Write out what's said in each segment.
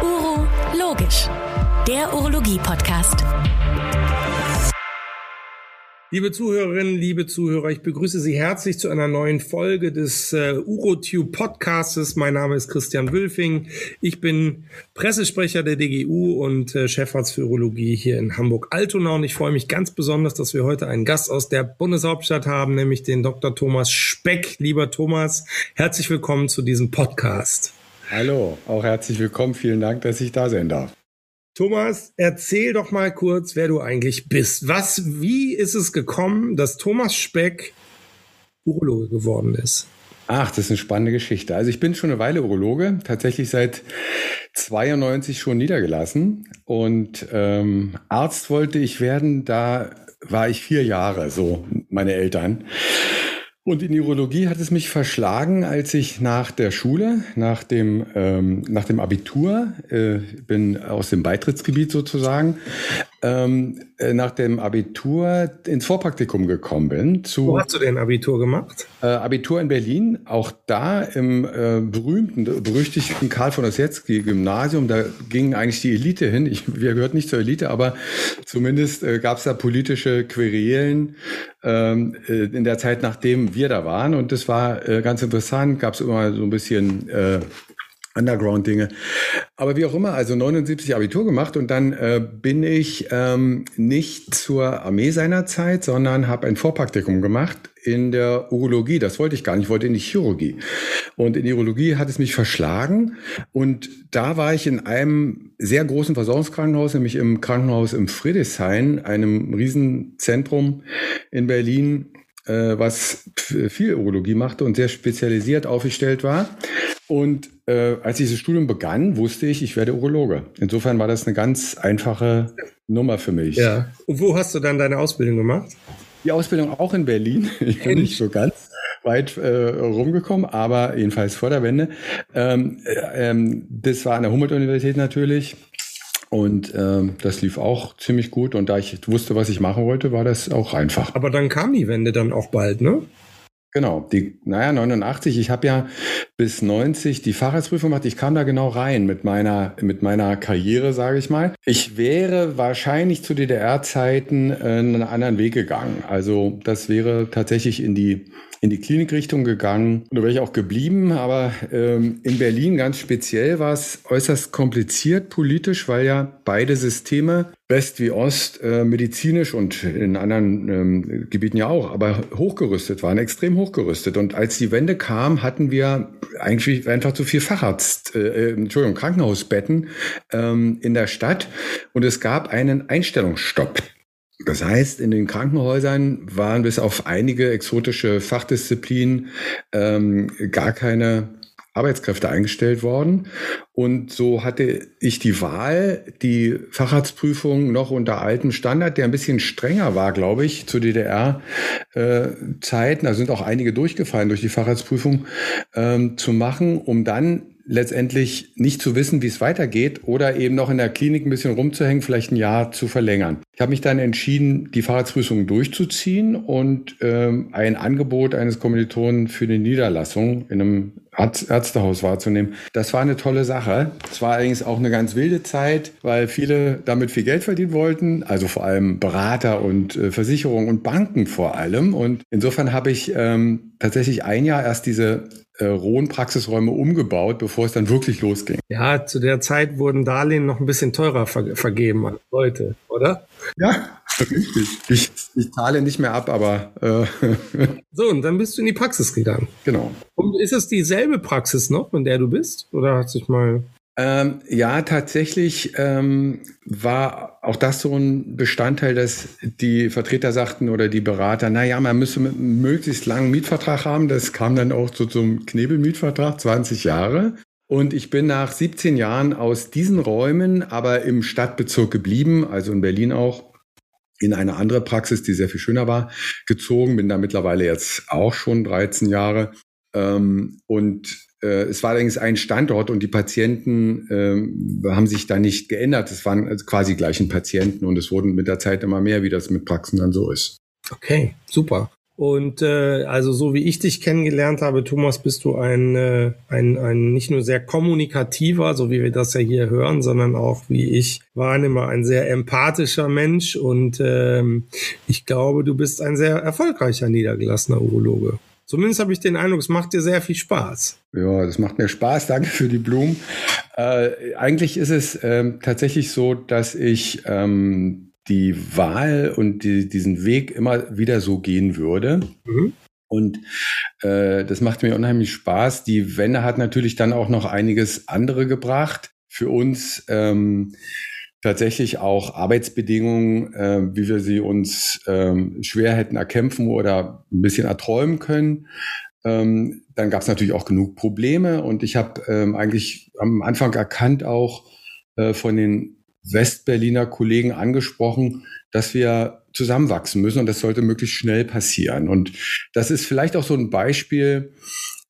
Uro Logisch, der Urologie-Podcast. Liebe Zuhörerinnen, liebe Zuhörer, ich begrüße Sie herzlich zu einer neuen Folge des äh, UroTube Podcastes. Mein Name ist Christian Wülfing. Ich bin Pressesprecher der DGU und äh, Chefarzt für Urologie hier in Hamburg-Altona und ich freue mich ganz besonders, dass wir heute einen Gast aus der Bundeshauptstadt haben, nämlich den Dr. Thomas Speck. Lieber Thomas, herzlich willkommen zu diesem Podcast. Hallo, auch herzlich willkommen. Vielen Dank, dass ich da sein darf. Thomas, erzähl doch mal kurz, wer du eigentlich bist. Was, wie ist es gekommen, dass Thomas Speck Urologe geworden ist? Ach, das ist eine spannende Geschichte. Also ich bin schon eine Weile Urologe, tatsächlich seit 92 schon niedergelassen und ähm, Arzt wollte ich werden. Da war ich vier Jahre, so meine Eltern. Und in Urologie hat es mich verschlagen, als ich nach der Schule, nach dem, ähm, nach dem Abitur, äh, bin aus dem Beitrittsgebiet sozusagen, ähm, äh, nach dem Abitur ins Vorpraktikum gekommen bin. Zu, Wo hast du denn Abitur gemacht? Äh, Abitur in Berlin, auch da im äh, berühmten, berüchtigten Karl von Ossietzky Gymnasium. Da ging eigentlich die Elite hin. Ich, wir gehörten nicht zur Elite, aber zumindest äh, gab es da politische Querelen ähm, äh, in der Zeit, nachdem wir da waren. Und das war äh, ganz interessant. Gab es immer so ein bisschen Underground-Dinge. Aber wie auch immer, also 79 Abitur gemacht und dann äh, bin ich ähm, nicht zur Armee seinerzeit, sondern habe ein Vorpraktikum gemacht in der Urologie. Das wollte ich gar nicht, ich wollte in die Chirurgie. Und in die Urologie hat es mich verschlagen und da war ich in einem sehr großen Versorgungskrankenhaus, nämlich im Krankenhaus im Friedrichshain, einem Riesenzentrum in Berlin, äh, was viel Urologie machte und sehr spezialisiert aufgestellt war. Und äh, als dieses Studium begann, wusste ich, ich werde Urologe. Insofern war das eine ganz einfache Nummer für mich. Ja. Und wo hast du dann deine Ausbildung gemacht? Die Ausbildung auch in Berlin. Ich bin nicht so ganz weit äh, rumgekommen, aber jedenfalls vor der Wende. Ähm, äh, ähm, das war an der Humboldt-Universität natürlich. Und ähm, das lief auch ziemlich gut. Und da ich wusste, was ich machen wollte, war das auch einfach. Aber dann kam die Wende dann auch bald, ne? Genau, die, naja, 89, ich habe ja bis 90 die Facharztprüfung gemacht. Ich kam da genau rein mit meiner, mit meiner Karriere, sage ich mal. Ich wäre wahrscheinlich zu DDR-Zeiten äh, einen anderen Weg gegangen. Also das wäre tatsächlich in die in die Klinikrichtung gegangen. Und da wäre ich auch geblieben. Aber ähm, in Berlin ganz speziell war es äußerst kompliziert politisch, weil ja beide Systeme, West wie Ost, äh, medizinisch und in anderen ähm, Gebieten ja auch, aber hochgerüstet waren, extrem hochgerüstet. Und als die Wende kam, hatten wir eigentlich einfach zu viel Facharzt, äh, äh Entschuldigung, Krankenhausbetten ähm, in der Stadt. Und es gab einen Einstellungsstopp. Das heißt, in den Krankenhäusern waren bis auf einige exotische Fachdisziplinen ähm, gar keine Arbeitskräfte eingestellt worden. Und so hatte ich die Wahl, die Facharztprüfung noch unter altem Standard, der ein bisschen strenger war, glaube ich, zu DDR-Zeiten, äh, da sind auch einige durchgefallen durch die Facharztprüfung, ähm, zu machen, um dann letztendlich nicht zu wissen, wie es weitergeht oder eben noch in der Klinik ein bisschen rumzuhängen, vielleicht ein Jahr zu verlängern. Ich habe mich dann entschieden, die Fahrradsprüfung durchzuziehen und ähm, ein Angebot eines Kommilitonen für die Niederlassung in einem Ärztehaus wahrzunehmen. Das war eine tolle Sache. Es war allerdings auch eine ganz wilde Zeit, weil viele damit viel Geld verdienen wollten, also vor allem Berater und äh, Versicherungen und Banken vor allem. Und insofern habe ich ähm, tatsächlich ein Jahr erst diese äh, rohen Praxisräume umgebaut, bevor es dann wirklich losging. Ja, zu der Zeit wurden Darlehen noch ein bisschen teurer ver vergeben als heute, oder? Ja, richtig. Ich, ich zahle nicht mehr ab, aber. Äh so, und dann bist du in die Praxis gegangen. Genau. Und ist es dieselbe Praxis noch, in der du bist? Oder hat sich mal. Ähm, ja, tatsächlich ähm, war auch das so ein Bestandteil, dass die Vertreter sagten oder die Berater, na ja, man müsse einen möglichst langen Mietvertrag haben. Das kam dann auch so zum Knebelmietvertrag, 20 Jahre. Und ich bin nach 17 Jahren aus diesen Räumen, aber im Stadtbezirk geblieben, also in Berlin auch, in eine andere Praxis, die sehr viel schöner war, gezogen. Bin da mittlerweile jetzt auch schon 13 Jahre. Ähm, und äh, es war allerdings ein Standort und die Patienten ähm, haben sich da nicht geändert. Es waren also quasi gleichen Patienten und es wurden mit der Zeit immer mehr, wie das mit Praxen dann so ist. Okay, super. Und äh, also so wie ich dich kennengelernt habe, Thomas, bist du ein, äh, ein, ein nicht nur sehr kommunikativer, so wie wir das ja hier hören, sondern auch, wie ich wahrnehme, ein sehr empathischer Mensch. Und ähm, ich glaube, du bist ein sehr erfolgreicher niedergelassener Urologe. Zumindest habe ich den Eindruck, es macht dir sehr viel Spaß. Ja, das macht mir Spaß. Danke für die Blumen. Äh, eigentlich ist es ähm, tatsächlich so, dass ich ähm, die Wahl und die, diesen Weg immer wieder so gehen würde. Mhm. Und äh, das macht mir unheimlich Spaß. Die Wende hat natürlich dann auch noch einiges andere gebracht. Für uns ähm, tatsächlich auch Arbeitsbedingungen, äh, wie wir sie uns ähm, schwer hätten erkämpfen oder ein bisschen erträumen können. Ähm, dann gab es natürlich auch genug Probleme und ich habe ähm, eigentlich am Anfang erkannt auch äh, von den Westberliner Kollegen angesprochen, dass wir zusammenwachsen müssen und das sollte möglichst schnell passieren. Und das ist vielleicht auch so ein Beispiel,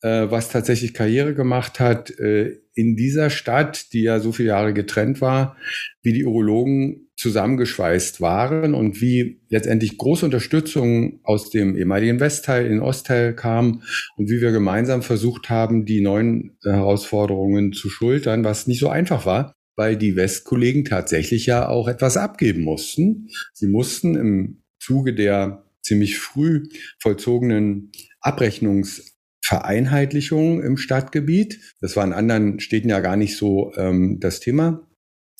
äh, was tatsächlich Karriere gemacht hat äh, in dieser Stadt, die ja so viele Jahre getrennt war, wie die Urologen zusammengeschweißt waren und wie letztendlich große Unterstützung aus dem ehemaligen Westteil in den Ostteil kam und wie wir gemeinsam versucht haben, die neuen äh, Herausforderungen zu schultern, was nicht so einfach war, weil die Westkollegen tatsächlich ja auch etwas abgeben mussten. Sie mussten im Zuge der ziemlich früh vollzogenen Abrechnungs Vereinheitlichung im Stadtgebiet. Das war in anderen Städten ja gar nicht so ähm, das Thema.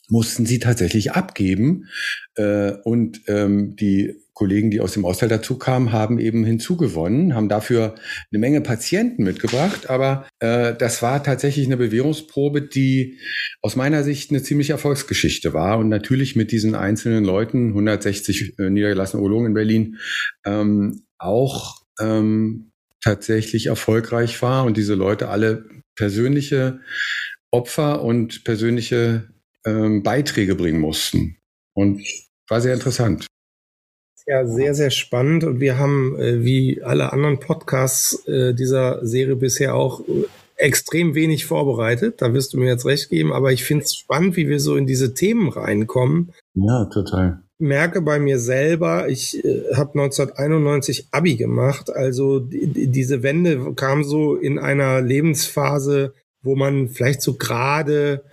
Mussten sie tatsächlich abgeben. Äh, und ähm, die Kollegen, die aus dem Austeil dazu kamen, haben eben hinzugewonnen, haben dafür eine Menge Patienten mitgebracht. Aber äh, das war tatsächlich eine Bewährungsprobe, die aus meiner Sicht eine ziemliche Erfolgsgeschichte war. Und natürlich mit diesen einzelnen Leuten, 160 äh, niedergelassene Urologen in Berlin, ähm, auch ähm, tatsächlich erfolgreich war und diese Leute alle persönliche Opfer und persönliche ähm, Beiträge bringen mussten. Und war sehr interessant. Ja, sehr, sehr spannend. Und wir haben, äh, wie alle anderen Podcasts äh, dieser Serie bisher auch äh, extrem wenig vorbereitet. Da wirst du mir jetzt recht geben. Aber ich finde es spannend, wie wir so in diese Themen reinkommen. Ja, total merke bei mir selber, ich äh, habe 1991 Abi gemacht, also die, diese Wende kam so in einer Lebensphase, wo man vielleicht so gerade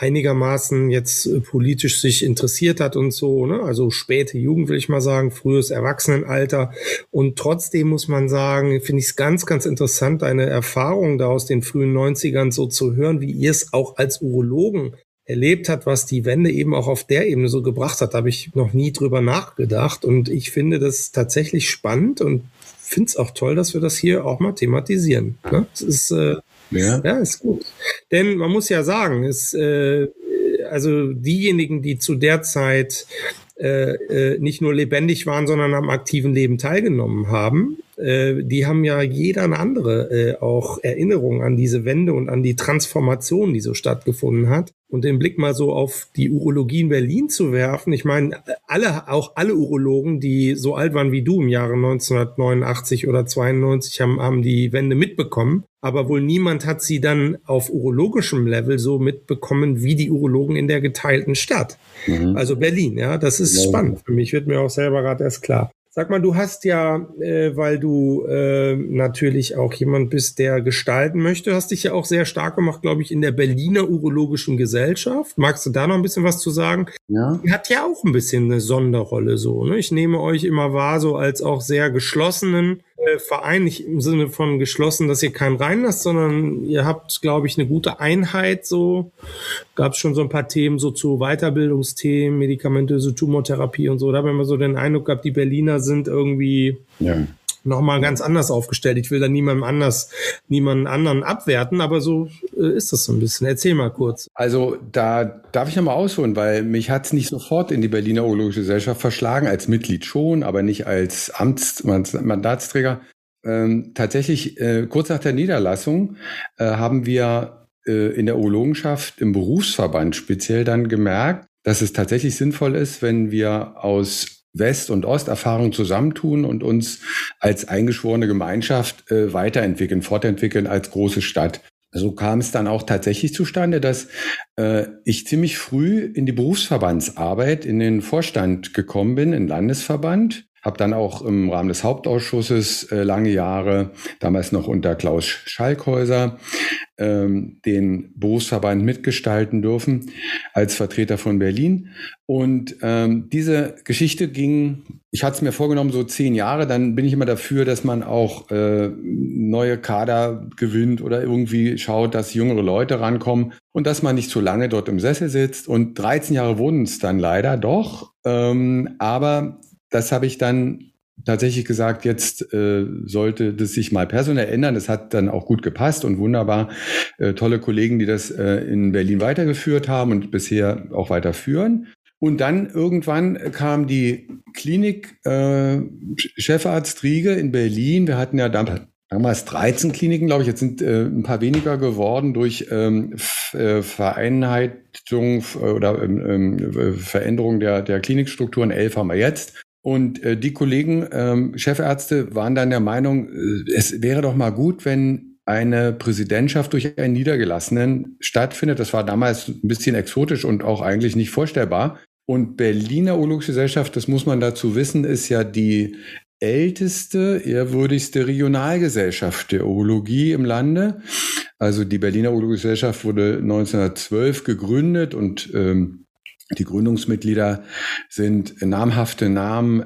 einigermaßen jetzt äh, politisch sich interessiert hat und so, ne? also späte Jugend will ich mal sagen, frühes Erwachsenenalter. Und trotzdem muss man sagen, finde ich es ganz, ganz interessant, eine Erfahrung da aus den frühen 90ern so zu hören, wie ihr es auch als Urologen erlebt hat, was die Wende eben auch auf der Ebene so gebracht hat, habe ich noch nie drüber nachgedacht. Und ich finde das tatsächlich spannend und finde es auch toll, dass wir das hier auch mal thematisieren. Ne? Es ist, äh, ja. ja, ist gut. Denn man muss ja sagen, es, äh, also diejenigen, die zu der Zeit äh, äh, nicht nur lebendig waren, sondern am aktiven Leben teilgenommen haben, äh, die haben ja jeder eine andere äh, auch Erinnerung an diese Wende und an die Transformation, die so stattgefunden hat. Und den Blick mal so auf die Urologie in Berlin zu werfen. Ich meine, alle, auch alle Urologen, die so alt waren wie du im Jahre 1989 oder 92, haben, haben die Wende mitbekommen. Aber wohl niemand hat sie dann auf urologischem Level so mitbekommen wie die Urologen in der geteilten Stadt. Mhm. Also Berlin, ja. Das ist ja. spannend für mich, wird mir auch selber gerade erst klar. Sag mal, du hast ja, äh, weil du äh, natürlich auch jemand bist, der gestalten möchte, hast dich ja auch sehr stark gemacht, glaube ich, in der Berliner Urologischen Gesellschaft. Magst du da noch ein bisschen was zu sagen? Ja. Die hat ja auch ein bisschen eine Sonderrolle so. Ne? Ich nehme euch immer wahr, so als auch sehr geschlossenen äh, Verein, nicht im Sinne von geschlossen, dass ihr keinen reinlasst, sondern ihr habt, glaube ich, eine gute Einheit. So gab es schon so ein paar Themen so zu Weiterbildungsthemen, medikamentöse Tumortherapie und so. Da haben wir so den Eindruck gehabt, die Berliner sind irgendwie ja nochmal ganz anders aufgestellt. Ich will da niemandem anders, niemanden anderen abwerten, aber so äh, ist das so ein bisschen. Erzähl mal kurz. Also da darf ich nochmal ausholen, weil mich hat es nicht sofort in die Berliner Urologische Gesellschaft verschlagen, als Mitglied schon, aber nicht als Amts Mandatsträger. Ähm, tatsächlich, äh, kurz nach der Niederlassung äh, haben wir äh, in der Urologenschaft im Berufsverband speziell dann gemerkt, dass es tatsächlich sinnvoll ist, wenn wir aus West- und Osterfahrung zusammentun und uns als eingeschworene Gemeinschaft äh, weiterentwickeln, fortentwickeln als große Stadt. So kam es dann auch tatsächlich zustande, dass äh, ich ziemlich früh in die Berufsverbandsarbeit, in den Vorstand gekommen bin, in Landesverband, habe dann auch im Rahmen des Hauptausschusses äh, lange Jahre, damals noch unter Klaus Schalkhäuser, ähm, den Berufsverband mitgestalten dürfen als Vertreter von Berlin. Und ähm, diese Geschichte ging, ich hatte es mir vorgenommen, so zehn Jahre, dann bin ich immer dafür, dass man auch äh, neue Kader gewinnt oder irgendwie schaut, dass jüngere Leute rankommen und dass man nicht zu lange dort im Sessel sitzt. Und 13 Jahre wurden es dann leider doch. Ähm, aber das habe ich dann tatsächlich gesagt, jetzt äh, sollte das sich mal personell ändern. Das hat dann auch gut gepasst und wunderbar. Äh, tolle Kollegen, die das äh, in Berlin weitergeführt haben und bisher auch weiterführen. Und dann irgendwann kam die Klinik äh, Chefarzt Riege in Berlin. Wir hatten ja damals damals 13 Kliniken, glaube ich. Jetzt sind äh, ein paar weniger geworden durch ähm, äh, Vereinheitsung äh, oder ähm, ähm, Veränderung der, der Klinikstrukturen. Elf haben wir jetzt. Und äh, die Kollegen, ähm, Chefärzte, waren dann der Meinung, äh, es wäre doch mal gut, wenn eine Präsidentschaft durch einen Niedergelassenen stattfindet. Das war damals ein bisschen exotisch und auch eigentlich nicht vorstellbar. Und Berliner Urologische Gesellschaft, das muss man dazu wissen, ist ja die älteste, ehrwürdigste Regionalgesellschaft der Urologie im Lande. Also die Berliner Urologische wurde 1912 gegründet und ähm, die Gründungsmitglieder sind namhafte Namen.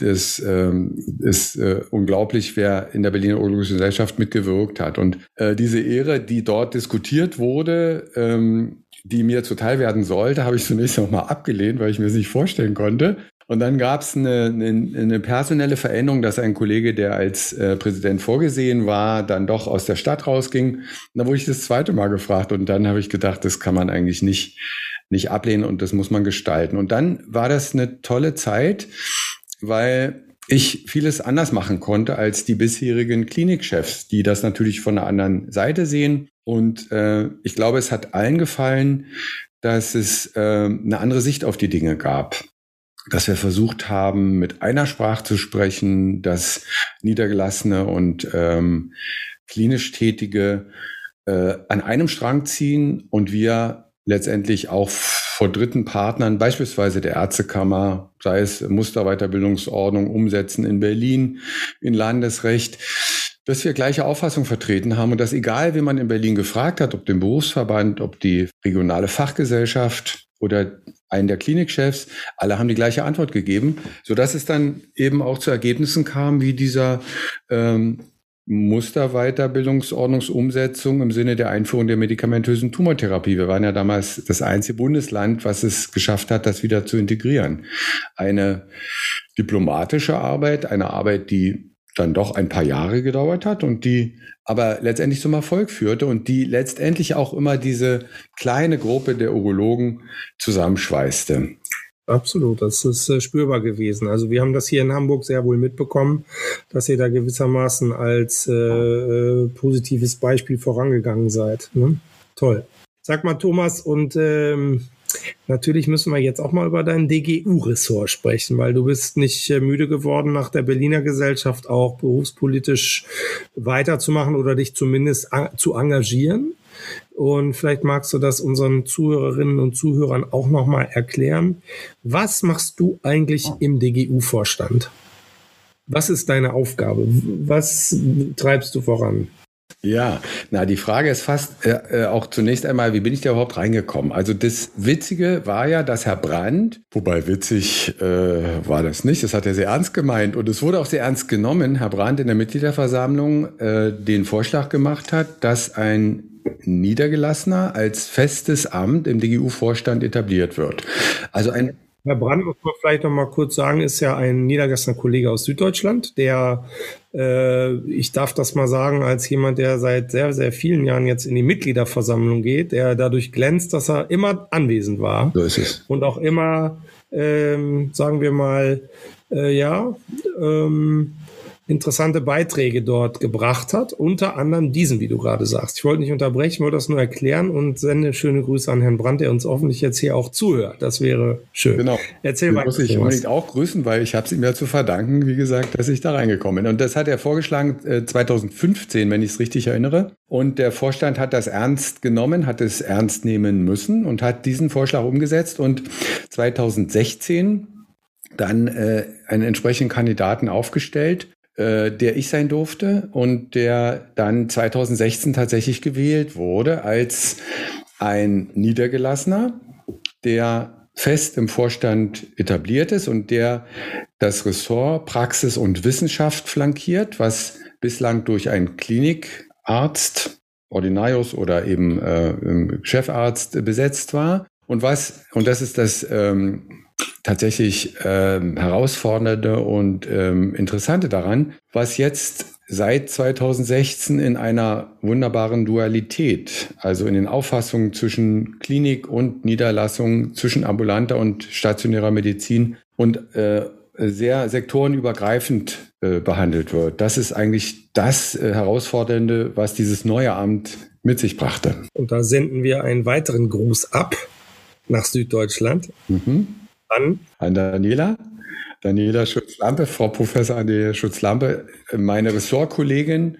Das äh, ist äh, unglaublich, wer in der Berliner Urologischen Gesellschaft mitgewirkt hat. Und äh, diese Ehre, die dort diskutiert wurde, ähm, die mir zuteil werden sollte, habe ich zunächst noch mal abgelehnt, weil ich mir das nicht vorstellen konnte. Und dann gab es eine, eine, eine, personelle Veränderung, dass ein Kollege, der als äh, Präsident vorgesehen war, dann doch aus der Stadt rausging. Und da wurde ich das zweite Mal gefragt und dann habe ich gedacht, das kann man eigentlich nicht nicht ablehnen und das muss man gestalten. Und dann war das eine tolle Zeit, weil ich vieles anders machen konnte als die bisherigen Klinikchefs, die das natürlich von einer anderen Seite sehen. Und äh, ich glaube, es hat allen gefallen, dass es äh, eine andere Sicht auf die Dinge gab. Dass wir versucht haben, mit einer Sprache zu sprechen, dass Niedergelassene und ähm, klinisch Tätige äh, an einem Strang ziehen und wir letztendlich auch vor dritten Partnern, beispielsweise der Ärztekammer, sei es Musterweiterbildungsordnung umsetzen in Berlin, in Landesrecht, dass wir gleiche Auffassung vertreten haben und dass egal, wie man in Berlin gefragt hat, ob den Berufsverband, ob die regionale Fachgesellschaft oder einen der Klinikchefs, alle haben die gleiche Antwort gegeben, so dass es dann eben auch zu Ergebnissen kam, wie dieser ähm, Musterweiterbildungsordnungsumsetzung im Sinne der Einführung der medikamentösen Tumortherapie. Wir waren ja damals das einzige Bundesland, was es geschafft hat, das wieder zu integrieren. Eine diplomatische Arbeit, eine Arbeit, die dann doch ein paar Jahre gedauert hat und die aber letztendlich zum Erfolg führte und die letztendlich auch immer diese kleine Gruppe der Urologen zusammenschweißte. Absolut, das ist äh, spürbar gewesen. Also wir haben das hier in Hamburg sehr wohl mitbekommen, dass ihr da gewissermaßen als äh, äh, positives Beispiel vorangegangen seid. Ne? Toll. Sag mal, Thomas, und ähm, natürlich müssen wir jetzt auch mal über dein DGU-Ressort sprechen, weil du bist nicht äh, müde geworden, nach der Berliner Gesellschaft auch berufspolitisch weiterzumachen oder dich zumindest zu engagieren. Und vielleicht magst du das unseren Zuhörerinnen und Zuhörern auch nochmal erklären. Was machst du eigentlich im DGU-Vorstand? Was ist deine Aufgabe? Was treibst du voran? Ja, na, die Frage ist fast äh, äh, auch zunächst einmal, wie bin ich da überhaupt reingekommen? Also das Witzige war ja, dass Herr Brandt, wobei witzig äh, war das nicht, das hat er sehr ernst gemeint und es wurde auch sehr ernst genommen, Herr Brandt in der Mitgliederversammlung äh, den Vorschlag gemacht hat, dass ein Niedergelassener als festes Amt im DGU-Vorstand etabliert wird. Also ein Herr Brand, muss man vielleicht noch mal kurz sagen, ist ja ein niedergelassener Kollege aus Süddeutschland, der, äh, ich darf das mal sagen, als jemand, der seit sehr, sehr vielen Jahren jetzt in die Mitgliederversammlung geht, der dadurch glänzt, dass er immer anwesend war. So ist es. Und auch immer, ähm, sagen wir mal, äh, ja, ähm, interessante Beiträge dort gebracht hat, unter anderem diesen, wie du gerade sagst. Ich wollte nicht unterbrechen, wollte das nur erklären und sende schöne Grüße an Herrn Brandt, der uns hoffentlich jetzt hier auch zuhört. Das wäre schön. Genau. Erzähl mal. Muss ich unbedingt auch grüßen, weil ich habe es ihm ja zu verdanken, wie gesagt, dass ich da reingekommen bin. Und das hat er vorgeschlagen äh, 2015, wenn ich es richtig erinnere. Und der Vorstand hat das ernst genommen, hat es ernst nehmen müssen und hat diesen Vorschlag umgesetzt. Und 2016 dann äh, einen entsprechenden Kandidaten aufgestellt, äh, der ich sein durfte und der dann 2016 tatsächlich gewählt wurde als ein Niedergelassener, der fest im Vorstand etabliert ist und der das Ressort Praxis und Wissenschaft flankiert, was bislang durch einen Klinikarzt, Ordinarius oder eben äh, Chefarzt besetzt war. Und was, und das ist das ähm, tatsächlich ähm, herausfordernde und ähm, interessante daran, was jetzt seit 2016 in einer wunderbaren Dualität, also in den Auffassungen zwischen Klinik und Niederlassung, zwischen ambulanter und stationärer Medizin und äh, sehr sektorenübergreifend äh, behandelt wird. Das ist eigentlich das äh, Herausfordernde, was dieses neue Amt mit sich brachte. Und da senden wir einen weiteren Gruß ab nach Süddeutschland. Mhm. An? An Daniela. Daniela Schutzlampe, Frau Professor Daniela Schutzlampe, meine Ressortkollegin,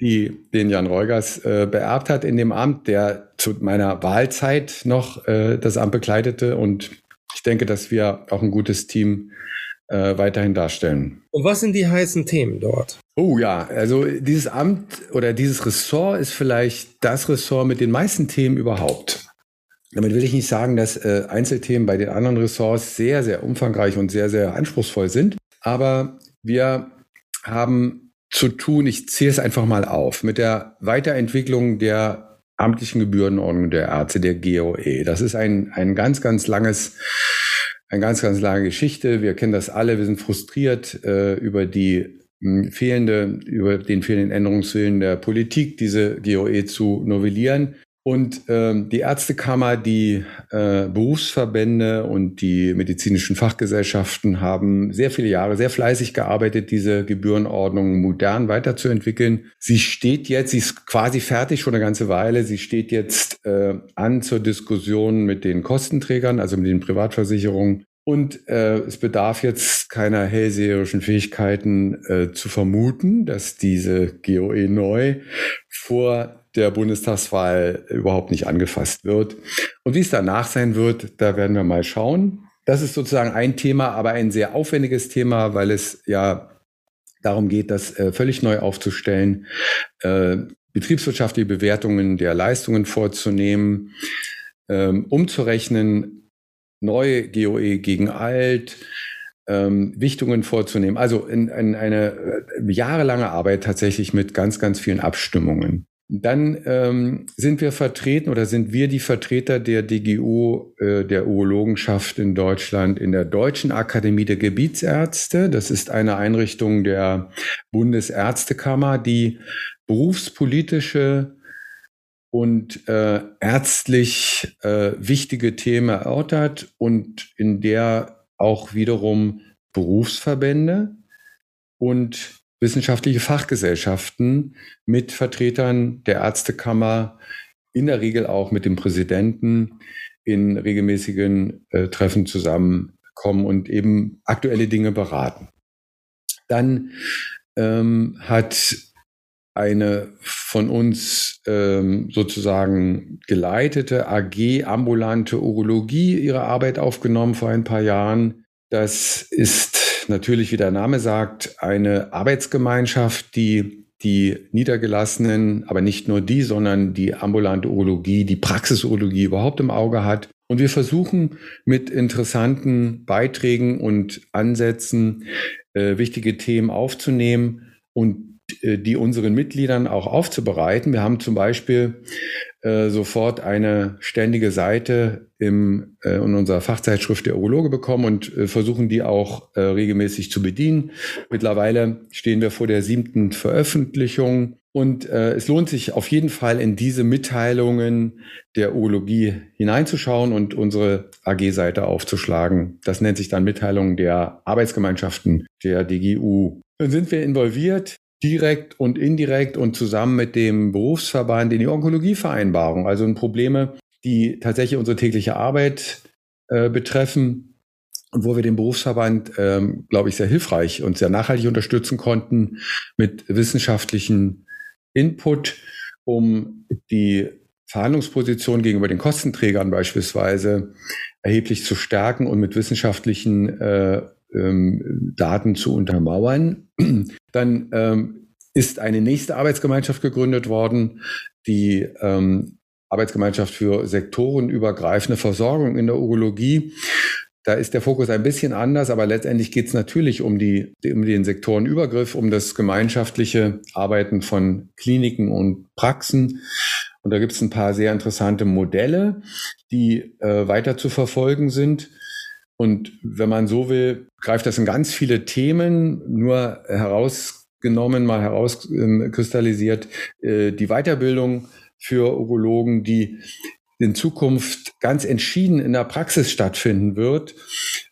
die den Jan Reugers äh, beerbt hat in dem Amt, der zu meiner Wahlzeit noch äh, das Amt bekleidete. Und ich denke, dass wir auch ein gutes Team äh, weiterhin darstellen. Und was sind die heißen Themen dort? Oh ja, also dieses Amt oder dieses Ressort ist vielleicht das Ressort mit den meisten Themen überhaupt. Damit will ich nicht sagen, dass äh, Einzelthemen bei den anderen Ressorts sehr, sehr umfangreich und sehr, sehr anspruchsvoll sind. Aber wir haben zu tun, ich ziehe es einfach mal auf, mit der Weiterentwicklung der amtlichen Gebührenordnung der Ärzte, der GOE. Das ist ein, ein ganz, ganz langes eine ganz, ganz lange Geschichte. Wir kennen das alle. Wir sind frustriert äh, über die mh, hm, fehlende, über den fehlenden Änderungswillen der Politik, diese GOE zu novellieren. Und ähm, die Ärztekammer, die äh, Berufsverbände und die medizinischen Fachgesellschaften haben sehr viele Jahre sehr fleißig gearbeitet, diese Gebührenordnung modern weiterzuentwickeln. Sie steht jetzt, sie ist quasi fertig schon eine ganze Weile. Sie steht jetzt äh, an zur Diskussion mit den Kostenträgern, also mit den Privatversicherungen. Und äh, es bedarf jetzt keiner hellseherischen Fähigkeiten äh, zu vermuten, dass diese GOE neu vor der Bundestagswahl überhaupt nicht angefasst wird. Und wie es danach sein wird, da werden wir mal schauen. Das ist sozusagen ein Thema, aber ein sehr aufwendiges Thema, weil es ja darum geht, das äh, völlig neu aufzustellen, äh, betriebswirtschaftliche Bewertungen der Leistungen vorzunehmen, ähm, umzurechnen, neue GOE gegen alt, ähm, Wichtungen vorzunehmen. Also in, in eine äh, jahrelange Arbeit tatsächlich mit ganz, ganz vielen Abstimmungen. Dann ähm, sind wir vertreten oder sind wir die Vertreter der DGU, äh, der Urologenschaft in Deutschland, in der Deutschen Akademie der Gebietsärzte. Das ist eine Einrichtung der Bundesärztekammer, die berufspolitische und äh, ärztlich äh, wichtige Themen erörtert und in der auch wiederum Berufsverbände und wissenschaftliche Fachgesellschaften mit Vertretern der Ärztekammer, in der Regel auch mit dem Präsidenten in regelmäßigen äh, Treffen zusammenkommen und eben aktuelle Dinge beraten. Dann ähm, hat eine von uns ähm, sozusagen geleitete AG ambulante Urologie ihre Arbeit aufgenommen vor ein paar Jahren. Das ist natürlich, wie der Name sagt, eine Arbeitsgemeinschaft, die die Niedergelassenen, aber nicht nur die, sondern die ambulante Urologie, die Praxisurologie überhaupt im Auge hat. Und wir versuchen mit interessanten Beiträgen und Ansätzen äh, wichtige Themen aufzunehmen und die unseren Mitgliedern auch aufzubereiten. Wir haben zum Beispiel äh, sofort eine ständige Seite im, äh, in unserer Fachzeitschrift der Urologe bekommen und äh, versuchen die auch äh, regelmäßig zu bedienen. Mittlerweile stehen wir vor der siebten Veröffentlichung und äh, es lohnt sich auf jeden Fall in diese Mitteilungen der Urologie hineinzuschauen und unsere AG-Seite aufzuschlagen. Das nennt sich dann Mitteilungen der Arbeitsgemeinschaften der DGU. Dann sind wir involviert direkt und indirekt und zusammen mit dem Berufsverband in die Onkologievereinbarung. Also Probleme, die tatsächlich unsere tägliche Arbeit äh, betreffen und wo wir den Berufsverband, ähm, glaube ich, sehr hilfreich und sehr nachhaltig unterstützen konnten mit wissenschaftlichen Input, um die Verhandlungsposition gegenüber den Kostenträgern beispielsweise erheblich zu stärken und mit wissenschaftlichen äh, ähm, Daten zu untermauern. Dann ähm, ist eine nächste Arbeitsgemeinschaft gegründet worden, die ähm, Arbeitsgemeinschaft für sektorenübergreifende Versorgung in der Urologie. Da ist der Fokus ein bisschen anders, aber letztendlich geht es natürlich um, die, um den Sektorenübergriff, um das gemeinschaftliche Arbeiten von Kliniken und Praxen. Und da gibt es ein paar sehr interessante Modelle, die äh, weiter zu verfolgen sind. Und wenn man so will, greift das in ganz viele Themen, nur herausgenommen, mal herauskristallisiert, äh, die Weiterbildung für Urologen, die in Zukunft ganz entschieden in der Praxis stattfinden wird,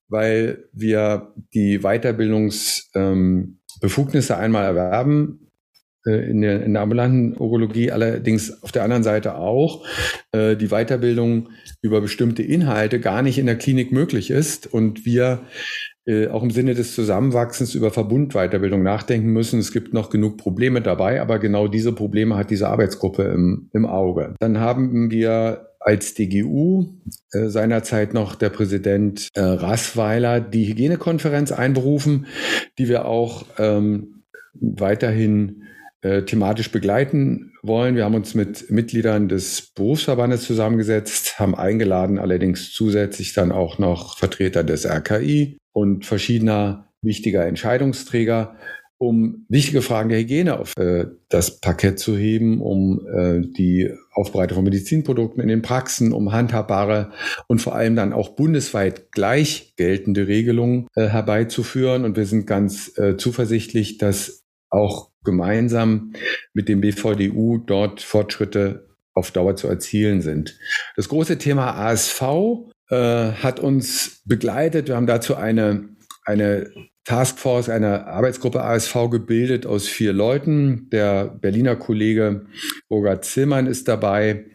weil wir die Weiterbildungsbefugnisse ähm, einmal erwerben in der, in der ambulanten Urologie, allerdings auf der anderen Seite auch äh, die Weiterbildung über bestimmte Inhalte gar nicht in der Klinik möglich ist und wir äh, auch im Sinne des Zusammenwachsens über Verbundweiterbildung nachdenken müssen. Es gibt noch genug Probleme dabei, aber genau diese Probleme hat diese Arbeitsgruppe im, im Auge. Dann haben wir als DGU äh, seinerzeit noch der Präsident äh, Rassweiler die Hygienekonferenz einberufen, die wir auch ähm, weiterhin äh, thematisch begleiten wollen. Wir haben uns mit Mitgliedern des Berufsverbandes zusammengesetzt, haben eingeladen, allerdings zusätzlich dann auch noch Vertreter des RKI und verschiedener wichtiger Entscheidungsträger, um wichtige Fragen der Hygiene auf äh, das Parkett zu heben, um äh, die Aufbereitung von Medizinprodukten in den Praxen, um handhabbare und vor allem dann auch bundesweit gleich geltende Regelungen äh, herbeizuführen. Und wir sind ganz äh, zuversichtlich, dass auch gemeinsam mit dem BVDU dort Fortschritte auf Dauer zu erzielen sind. Das große Thema ASV äh, hat uns begleitet. Wir haben dazu eine, eine Taskforce, eine Arbeitsgruppe ASV gebildet aus vier Leuten. Der Berliner Kollege Roger Zillmann ist dabei.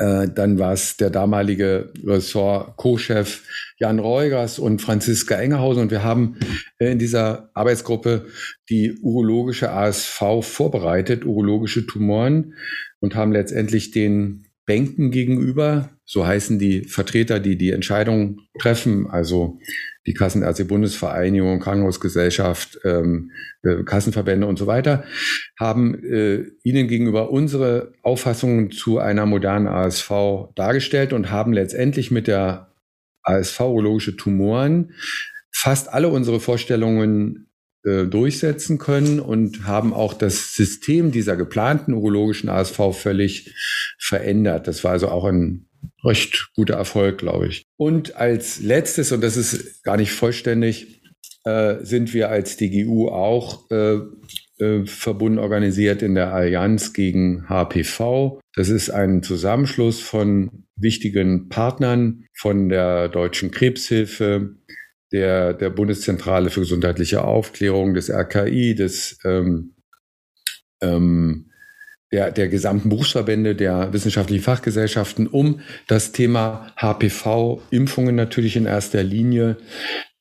Äh, dann war es der damalige Ressort-Co-Chef Jan Reugers und Franziska Engerhausen. Und wir haben äh, in dieser Arbeitsgruppe die urologische ASV vorbereitet, urologische Tumoren, und haben letztendlich den Bänken gegenüber, so heißen die Vertreter, die die Entscheidungen treffen, also die Kassenärzte-Bundesvereinigung, Krankenhausgesellschaft, ähm, äh, Kassenverbände und so weiter, haben äh, Ihnen gegenüber unsere Auffassungen zu einer modernen ASV dargestellt und haben letztendlich mit der ASV urologische Tumoren fast alle unsere Vorstellungen äh, durchsetzen können und haben auch das System dieser geplanten urologischen ASV völlig verändert. Das war also auch ein recht guter Erfolg, glaube ich. Und als letztes, und das ist gar nicht vollständig, äh, sind wir als DGU auch äh, äh, verbunden organisiert in der Allianz gegen HPV. Das ist ein Zusammenschluss von wichtigen Partnern von der Deutschen Krebshilfe, der, der Bundeszentrale für gesundheitliche Aufklärung, des RKI, des ähm, ähm, der, der gesamten Berufsverbände, der wissenschaftlichen Fachgesellschaften, um das Thema HPV-Impfungen natürlich in erster Linie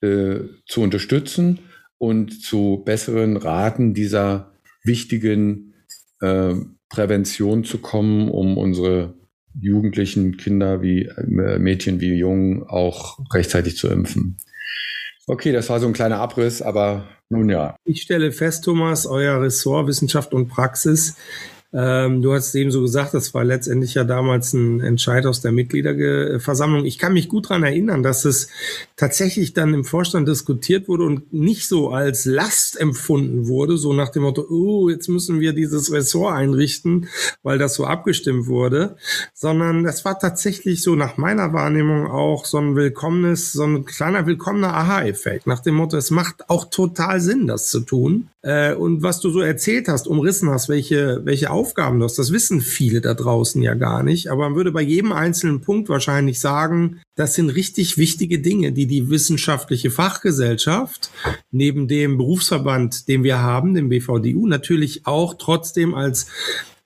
äh, zu unterstützen und zu besseren Raten dieser wichtigen äh, Prävention zu kommen, um unsere Jugendlichen, Kinder wie äh, Mädchen wie Jungen auch rechtzeitig zu impfen. Okay, das war so ein kleiner Abriss, aber nun ja. Ich stelle fest, Thomas, euer Ressort Wissenschaft und Praxis ähm, du hast eben so gesagt, das war letztendlich ja damals ein Entscheid aus der Mitgliederversammlung. Ich kann mich gut dran erinnern, dass es tatsächlich dann im Vorstand diskutiert wurde und nicht so als Last empfunden wurde, so nach dem Motto, oh, jetzt müssen wir dieses Ressort einrichten, weil das so abgestimmt wurde, sondern das war tatsächlich so nach meiner Wahrnehmung auch so ein willkommenes, so ein kleiner willkommener Aha-Effekt, nach dem Motto, es macht auch total Sinn, das zu tun. Äh, und was du so erzählt hast, umrissen hast, welche, welche Aufgaben hast, das wissen viele da draußen ja gar nicht. Aber man würde bei jedem einzelnen Punkt wahrscheinlich sagen, das sind richtig wichtige Dinge, die die wissenschaftliche Fachgesellschaft neben dem Berufsverband, den wir haben, dem BVDU, natürlich auch trotzdem als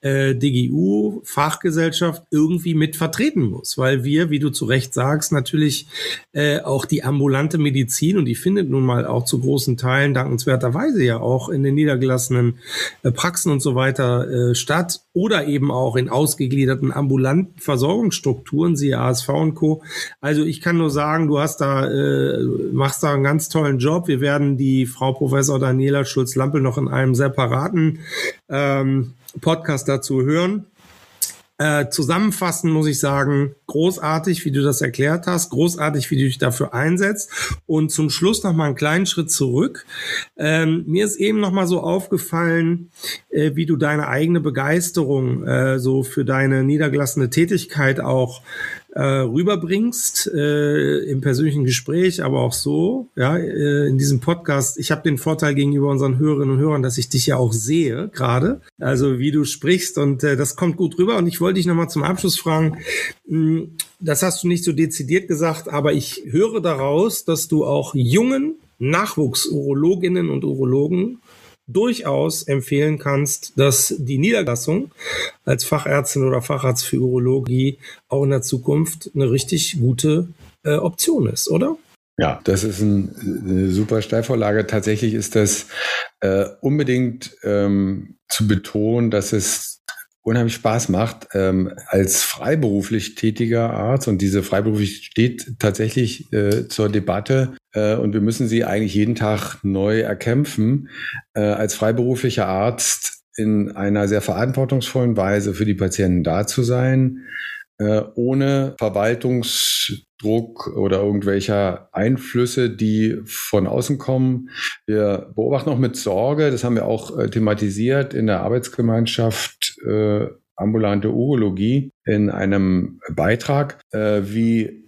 äh, DGU, Fachgesellschaft irgendwie mit vertreten muss, weil wir, wie du zu Recht sagst, natürlich äh, auch die ambulante Medizin und die findet nun mal auch zu großen Teilen dankenswerterweise ja auch in den niedergelassenen äh, Praxen und so weiter äh, statt oder eben auch in ausgegliederten ambulanten Versorgungsstrukturen, siehe ASV und Co. Also ich kann nur sagen, du hast da, äh, machst da einen ganz tollen Job. Wir werden die Frau Professor Daniela Schulz-Lampel noch in einem separaten ähm, Podcast dazu hören. Äh, zusammenfassend muss ich sagen, großartig, wie du das erklärt hast, großartig, wie du dich dafür einsetzt. Und zum Schluss noch mal einen kleinen Schritt zurück. Ähm, mir ist eben noch mal so aufgefallen, äh, wie du deine eigene Begeisterung äh, so für deine niedergelassene Tätigkeit auch äh, rüberbringst äh, im persönlichen Gespräch, aber auch so, ja, äh, in diesem Podcast. Ich habe den Vorteil gegenüber unseren Hörerinnen und Hörern, dass ich dich ja auch sehe gerade, also wie du sprichst und äh, das kommt gut rüber. Und ich wollte dich nochmal zum Abschluss fragen, hm, das hast du nicht so dezidiert gesagt, aber ich höre daraus, dass du auch jungen Nachwuchsurologinnen und Urologen durchaus empfehlen kannst, dass die Niederlassung als Fachärztin oder Facharzt für Urologie auch in der Zukunft eine richtig gute äh, Option ist, oder? Ja, das ist ein, eine super Steilvorlage. Tatsächlich ist das äh, unbedingt ähm, zu betonen, dass es unheimlich Spaß macht, ähm, als freiberuflich tätiger Arzt, und diese freiberuflich steht tatsächlich äh, zur Debatte, äh, und wir müssen sie eigentlich jeden Tag neu erkämpfen, äh, als freiberuflicher Arzt in einer sehr verantwortungsvollen Weise für die Patienten da zu sein, äh, ohne Verwaltungsdruck oder irgendwelcher Einflüsse, die von außen kommen. Wir beobachten auch mit Sorge, das haben wir auch äh, thematisiert in der Arbeitsgemeinschaft äh, ambulante Urologie in einem Beitrag, äh, wie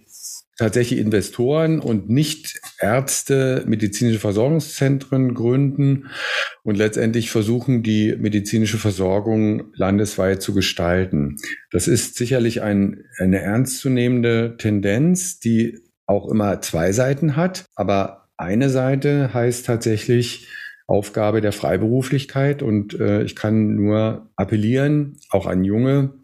tatsächlich Investoren und nicht Ärzte medizinische Versorgungszentren gründen und letztendlich versuchen, die medizinische Versorgung landesweit zu gestalten. Das ist sicherlich ein, eine ernstzunehmende Tendenz, die auch immer zwei Seiten hat. Aber eine Seite heißt tatsächlich, Aufgabe der Freiberuflichkeit und äh, ich kann nur appellieren, auch an junge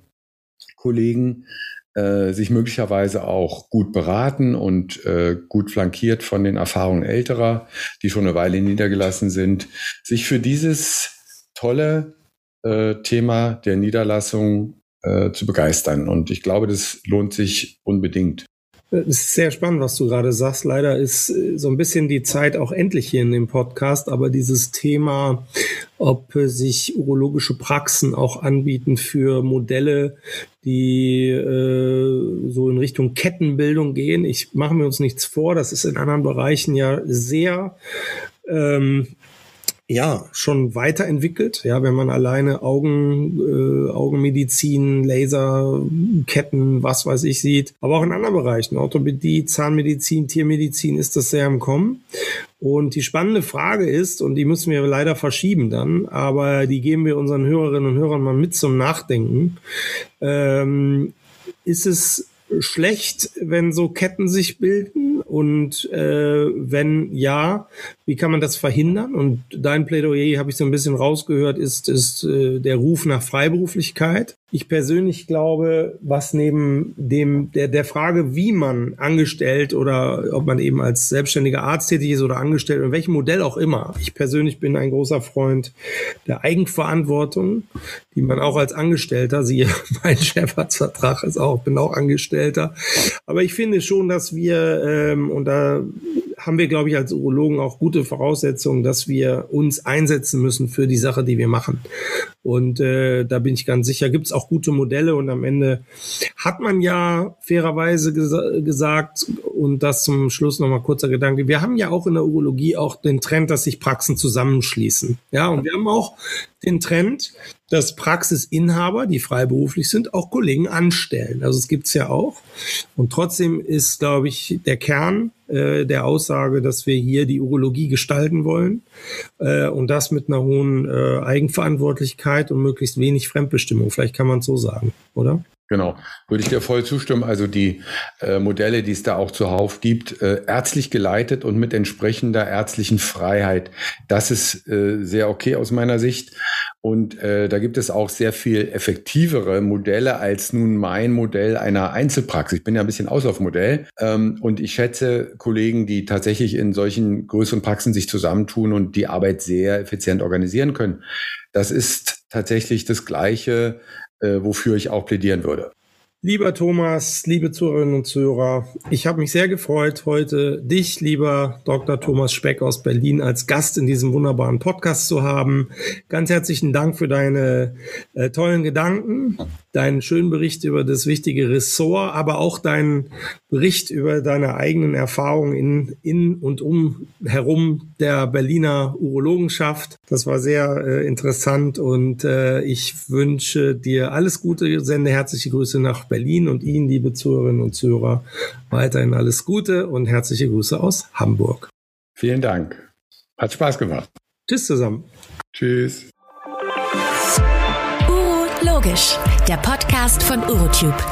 Kollegen, äh, sich möglicherweise auch gut beraten und äh, gut flankiert von den Erfahrungen älterer, die schon eine Weile niedergelassen sind, sich für dieses tolle äh, Thema der Niederlassung äh, zu begeistern. Und ich glaube, das lohnt sich unbedingt. Es ist sehr spannend, was du gerade sagst. Leider ist äh, so ein bisschen die Zeit auch endlich hier in dem Podcast, aber dieses Thema, ob sich urologische Praxen auch anbieten für Modelle, die äh, so in Richtung Kettenbildung gehen. Ich mache mir uns nichts vor, das ist in anderen Bereichen ja sehr ähm, ja schon weiterentwickelt. Ja, wenn man alleine Augen, äh, Augenmedizin, Laserketten, was weiß ich sieht, aber auch in anderen Bereichen, Orthopädie, Zahnmedizin, Tiermedizin ist das sehr im Kommen. Und die spannende Frage ist, und die müssen wir leider verschieben dann, aber die geben wir unseren Hörerinnen und Hörern mal mit zum Nachdenken. Ähm, ist es schlecht, wenn so Ketten sich bilden? Und äh, wenn ja, wie kann man das verhindern? Und dein Plädoyer, habe ich so ein bisschen rausgehört, ist, ist äh, der Ruf nach Freiberuflichkeit. Ich persönlich glaube, was neben dem der, der Frage, wie man angestellt oder ob man eben als selbstständiger Arzt tätig ist oder angestellt, in welchem Modell auch immer. Ich persönlich bin ein großer Freund der Eigenverantwortung, die man auch als Angestellter, siehe mein Chefarztvertrag ist auch, bin auch Angestellter. Aber ich finde schon, dass wir, ähm, und da haben wir, glaube ich, als Urologen auch gute Voraussetzungen, dass wir uns einsetzen müssen für die Sache, die wir machen. Und äh, da bin ich ganz sicher, gibt es auch gute Modelle und am Ende hat man ja fairerweise ges gesagt, und das zum Schluss nochmal kurzer Gedanke, wir haben ja auch in der Urologie auch den Trend, dass sich Praxen zusammenschließen. Ja, und wir haben auch den Trend, dass Praxisinhaber, die freiberuflich sind, auch Kollegen anstellen. Also es gibt's ja auch. Und trotzdem ist, glaube ich, der Kern äh, der Aussage, dass wir hier die Urologie gestalten wollen äh, und das mit einer hohen äh, Eigenverantwortlichkeit und möglichst wenig Fremdbestimmung. Vielleicht kann man es so sagen, oder? Genau, würde ich dir voll zustimmen. Also die äh, Modelle, die es da auch zuhauf gibt, äh, ärztlich geleitet und mit entsprechender ärztlichen Freiheit, das ist äh, sehr okay aus meiner Sicht. Und äh, da gibt es auch sehr viel effektivere Modelle als nun mein Modell einer Einzelpraxis. Ich bin ja ein bisschen Auslaufmodell ähm, und ich schätze Kollegen, die tatsächlich in solchen größeren Praxen sich zusammentun und die Arbeit sehr effizient organisieren können. Das ist tatsächlich das Gleiche, äh, wofür ich auch plädieren würde. Lieber Thomas, liebe Zuhörerinnen und Zuhörer, ich habe mich sehr gefreut, heute dich, lieber Dr. Thomas Speck aus Berlin, als Gast in diesem wunderbaren Podcast zu haben. Ganz herzlichen Dank für deine äh, tollen Gedanken, deinen schönen Bericht über das wichtige Ressort, aber auch deinen Bericht über deine eigenen Erfahrungen in, in und um herum der Berliner Urologenschaft. Das war sehr äh, interessant und äh, ich wünsche dir alles Gute, sende herzliche Grüße nach Berlin und Ihnen, liebe Zuhörerinnen und Zuhörer, weiterhin alles Gute und herzliche Grüße aus Hamburg. Vielen Dank. Hat Spaß gemacht. Tschüss zusammen. Tschüss. Uro Logisch, der Podcast von Urotube.